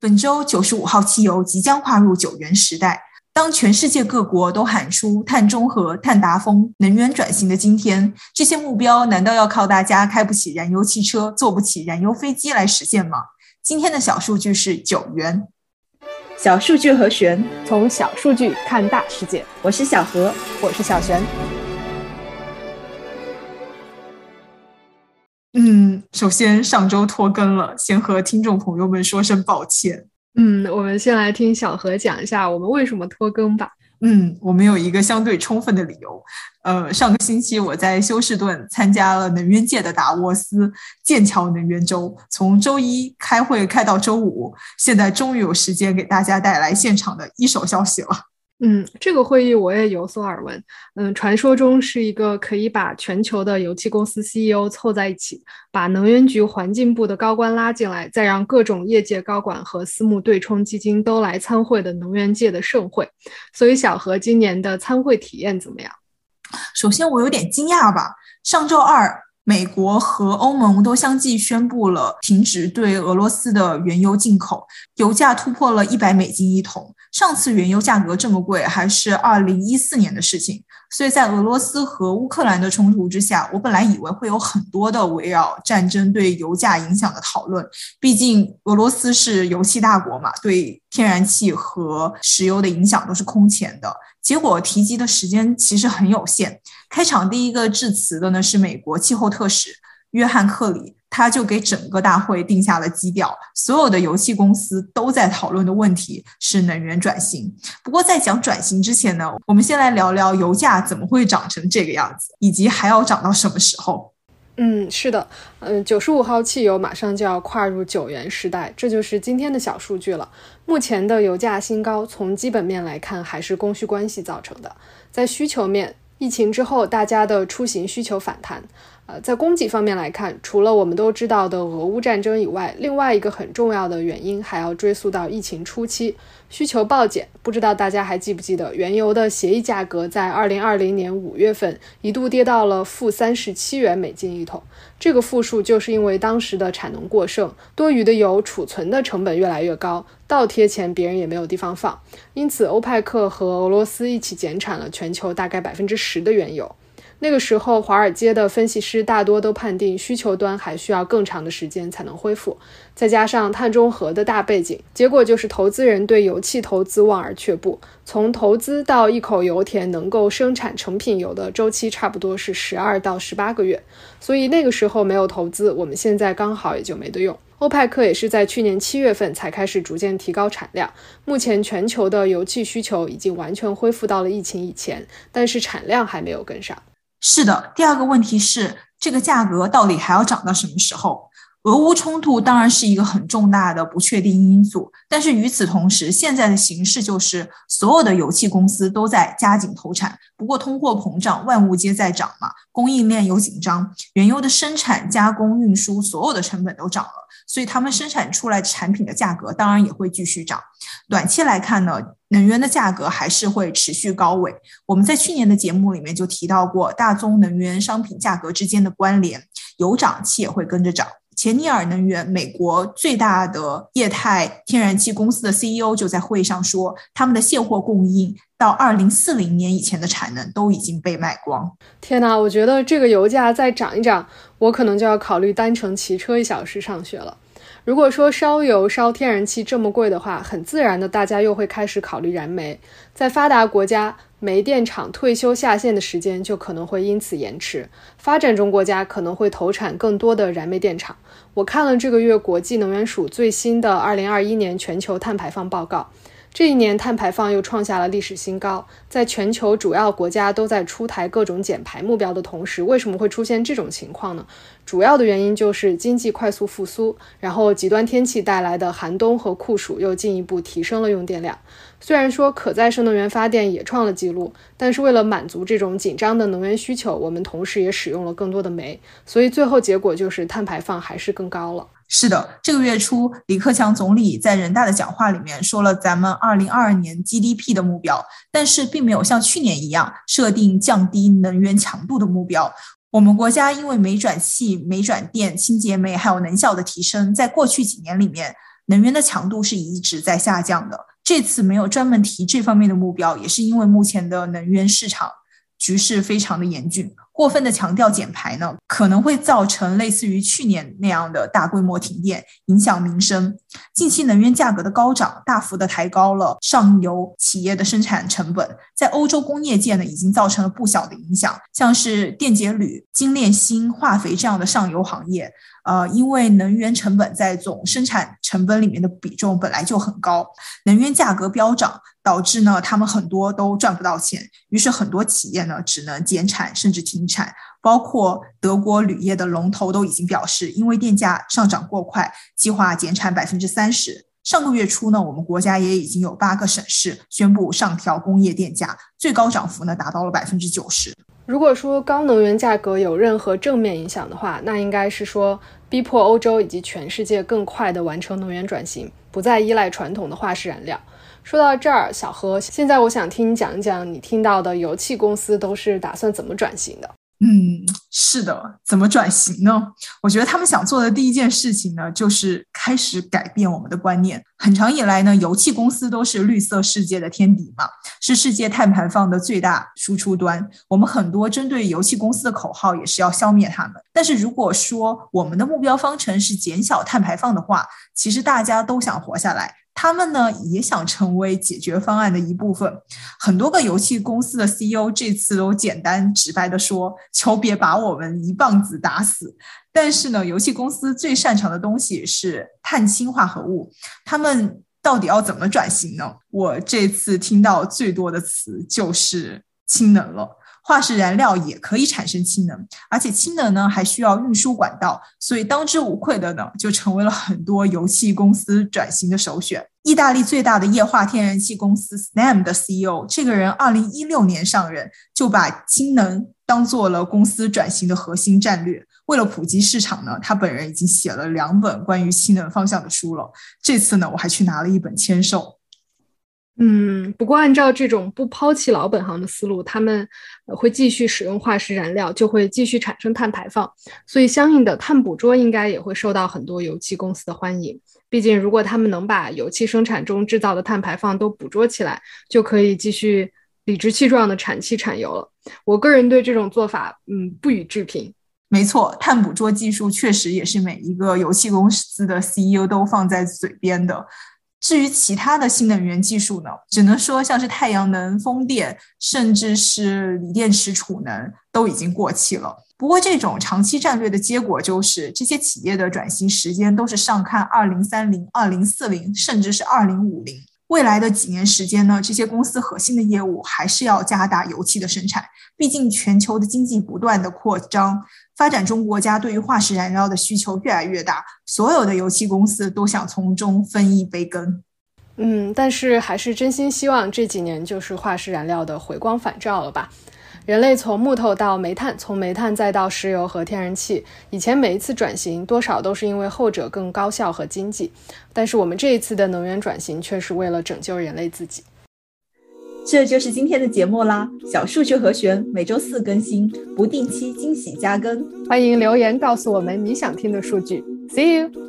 本周九十五号汽油即将跨入九元时代。当全世界各国都喊出碳中和、碳达峰、能源转型的今天，这些目标难道要靠大家开不起燃油汽车、坐不起燃油飞机来实现吗？今天的小数据是九元。小数据和玄，从小数据看大世界。我是小何，我是小璇。嗯，首先上周拖更了，先和听众朋友们说声抱歉。嗯，我们先来听小何讲一下我们为什么拖更吧。嗯，我们有一个相对充分的理由。呃，上个星期我在休斯顿参加了能源界的达沃斯剑桥能源周，从周一开会开到周五，现在终于有时间给大家带来现场的一手消息了。嗯，这个会议我也有所耳闻。嗯，传说中是一个可以把全球的油气公司 CEO 凑在一起，把能源局环境部的高官拉进来，再让各种业界高管和私募对冲基金都来参会的能源界的盛会。所以，小何今年的参会体验怎么样？首先，我有点惊讶吧。上周二，美国和欧盟都相继宣布了停止对俄罗斯的原油进口，油价突破了一百美金一桶。上次原油价格这么贵还是二零一四年的事情，所以在俄罗斯和乌克兰的冲突之下，我本来以为会有很多的围绕战争对油价影响的讨论，毕竟俄罗斯是油气大国嘛，对天然气和石油的影响都是空前的。结果提及的时间其实很有限，开场第一个致辞的呢是美国气候特使约翰克里。他就给整个大会定下了基调，所有的油气公司都在讨论的问题是能源转型。不过在讲转型之前呢，我们先来聊聊油价怎么会涨成这个样子，以及还要涨到什么时候。嗯，是的，嗯，九十五号汽油马上就要跨入九元时代，这就是今天的小数据了。目前的油价新高，从基本面来看还是供需关系造成的。在需求面，疫情之后大家的出行需求反弹。呃，在供给方面来看，除了我们都知道的俄乌战争以外，另外一个很重要的原因还要追溯到疫情初期，需求暴减。不知道大家还记不记得，原油的协议价格在二零二零年五月份一度跌到了负三十七元美金一桶。这个负数就是因为当时的产能过剩，多余的油储存的成本越来越高，倒贴钱别人也没有地方放，因此欧派克和俄罗斯一起减产了全球大概百分之十的原油。那个时候，华尔街的分析师大多都判定需求端还需要更长的时间才能恢复，再加上碳中和的大背景，结果就是投资人对油气投资望而却步。从投资到一口油田能够生产成品油的周期差不多是十二到十八个月，所以那个时候没有投资，我们现在刚好也就没得用。欧派克也是在去年七月份才开始逐渐提高产量，目前全球的油气需求已经完全恢复到了疫情以前，但是产量还没有跟上。是的，第二个问题是，这个价格到底还要涨到什么时候？俄乌冲突当然是一个很重大的不确定因素，但是与此同时，现在的形势就是所有的油气公司都在加紧投产。不过，通货膨胀，万物皆在涨嘛，供应链有紧张，原油的生产、加工、运输，所有的成本都涨了，所以他们生产出来产品的价格当然也会继续涨。短期来看呢，能源的价格还是会持续高位。我们在去年的节目里面就提到过，大宗能源商品价格之间的关联，油涨气也会跟着涨。钱尼尔能源，美国最大的液态天然气公司的 CEO 就在会上说，他们的现货供应到二零四零年以前的产能都已经被卖光。天哪，我觉得这个油价再涨一涨，我可能就要考虑单程骑车一小时上学了。如果说烧油、烧天然气这么贵的话，很自然的，大家又会开始考虑燃煤。在发达国家，煤电厂退休下线的时间就可能会因此延迟；发展中国家可能会投产更多的燃煤电厂。我看了这个月国际能源署最新的二零二一年全球碳排放报告。这一年碳排放又创下了历史新高，在全球主要国家都在出台各种减排目标的同时，为什么会出现这种情况呢？主要的原因就是经济快速复苏，然后极端天气带来的寒冬和酷暑又进一步提升了用电量。虽然说可再生能源发电也创了记录，但是为了满足这种紧张的能源需求，我们同时也使用了更多的煤，所以最后结果就是碳排放还是更高了。是的，这个月初，李克强总理在人大的讲话里面说了咱们二零二二年 GDP 的目标，但是并没有像去年一样设定降低能源强度的目标。我们国家因为煤转气、煤转电、清洁煤还有能效的提升，在过去几年里面，能源的强度是一直在下降的。这次没有专门提这方面的目标，也是因为目前的能源市场局势非常的严峻。过分的强调减排呢，可能会造成类似于去年那样的大规模停电，影响民生。近期能源价格的高涨，大幅的抬高了上游企业的生产成本，在欧洲工业界呢，已经造成了不小的影响。像是电解铝、精炼锌、化肥这样的上游行业，呃，因为能源成本在总生产成本里面的比重本来就很高，能源价格飙涨。导致呢，他们很多都赚不到钱，于是很多企业呢只能减产甚至停产。包括德国铝业的龙头都已经表示，因为电价上涨过快，计划减产百分之三十。上个月初呢，我们国家也已经有八个省市宣布上调工业电价，最高涨幅呢达到了百分之九十。如果说高能源价格有任何正面影响的话，那应该是说逼迫欧洲以及全世界更快地完成能源转型，不再依赖传统的化石燃料。说到这儿，小何，现在我想听你讲一讲你听到的油气公司都是打算怎么转型的。嗯，是的，怎么转型呢？我觉得他们想做的第一件事情呢，就是开始改变我们的观念。很长以来呢，油气公司都是绿色世界的天敌嘛，是世界碳排放的最大输出端。我们很多针对油气公司的口号也是要消灭他们。但是如果说我们的目标方程是减小碳排放的话，其实大家都想活下来。他们呢也想成为解决方案的一部分。很多个游戏公司的 CEO 这次都简单直白的说：“求别把我们一棒子打死。”但是呢，游戏公司最擅长的东西是碳氢化合物。他们到底要怎么转型呢？我这次听到最多的词就是氢能了。化石燃料也可以产生氢能，而且氢能呢还需要运输管道，所以当之无愧的呢就成为了很多油气公司转型的首选。意大利最大的液化天然气公司 Snam 的 CEO，这个人二零一六年上任就把氢能当做了公司转型的核心战略。为了普及市场呢，他本人已经写了两本关于氢能方向的书了。这次呢，我还去拿了一本签售。嗯，不过按照这种不抛弃老本行的思路，他们会继续使用化石燃料，就会继续产生碳排放，所以相应的碳捕捉应该也会受到很多油气公司的欢迎。毕竟，如果他们能把油气生产中制造的碳排放都捕捉起来，就可以继续理直气壮的产气产油了。我个人对这种做法，嗯，不予置评。没错，碳捕捉技术确实也是每一个油气公司的 CEO 都放在嘴边的。至于其他的新能源技术呢，只能说像是太阳能、风电，甚至是锂电池储能都已经过气了。不过，这种长期战略的结果就是，这些企业的转型时间都是上看二零三零、二零四零，甚至是二零五零。未来的几年时间呢，这些公司核心的业务还是要加大油气的生产。毕竟，全球的经济不断的扩张，发展中国家对于化石燃料的需求越来越大，所有的油气公司都想从中分一杯羹。嗯，但是还是真心希望这几年就是化石燃料的回光返照了吧。人类从木头到煤炭，从煤炭再到石油和天然气，以前每一次转型多少都是因为后者更高效和经济，但是我们这一次的能源转型却是为了拯救人类自己。这就是今天的节目啦，小数据和弦每周四更新，不定期惊喜加更，欢迎留言告诉我们你想听的数据。See you。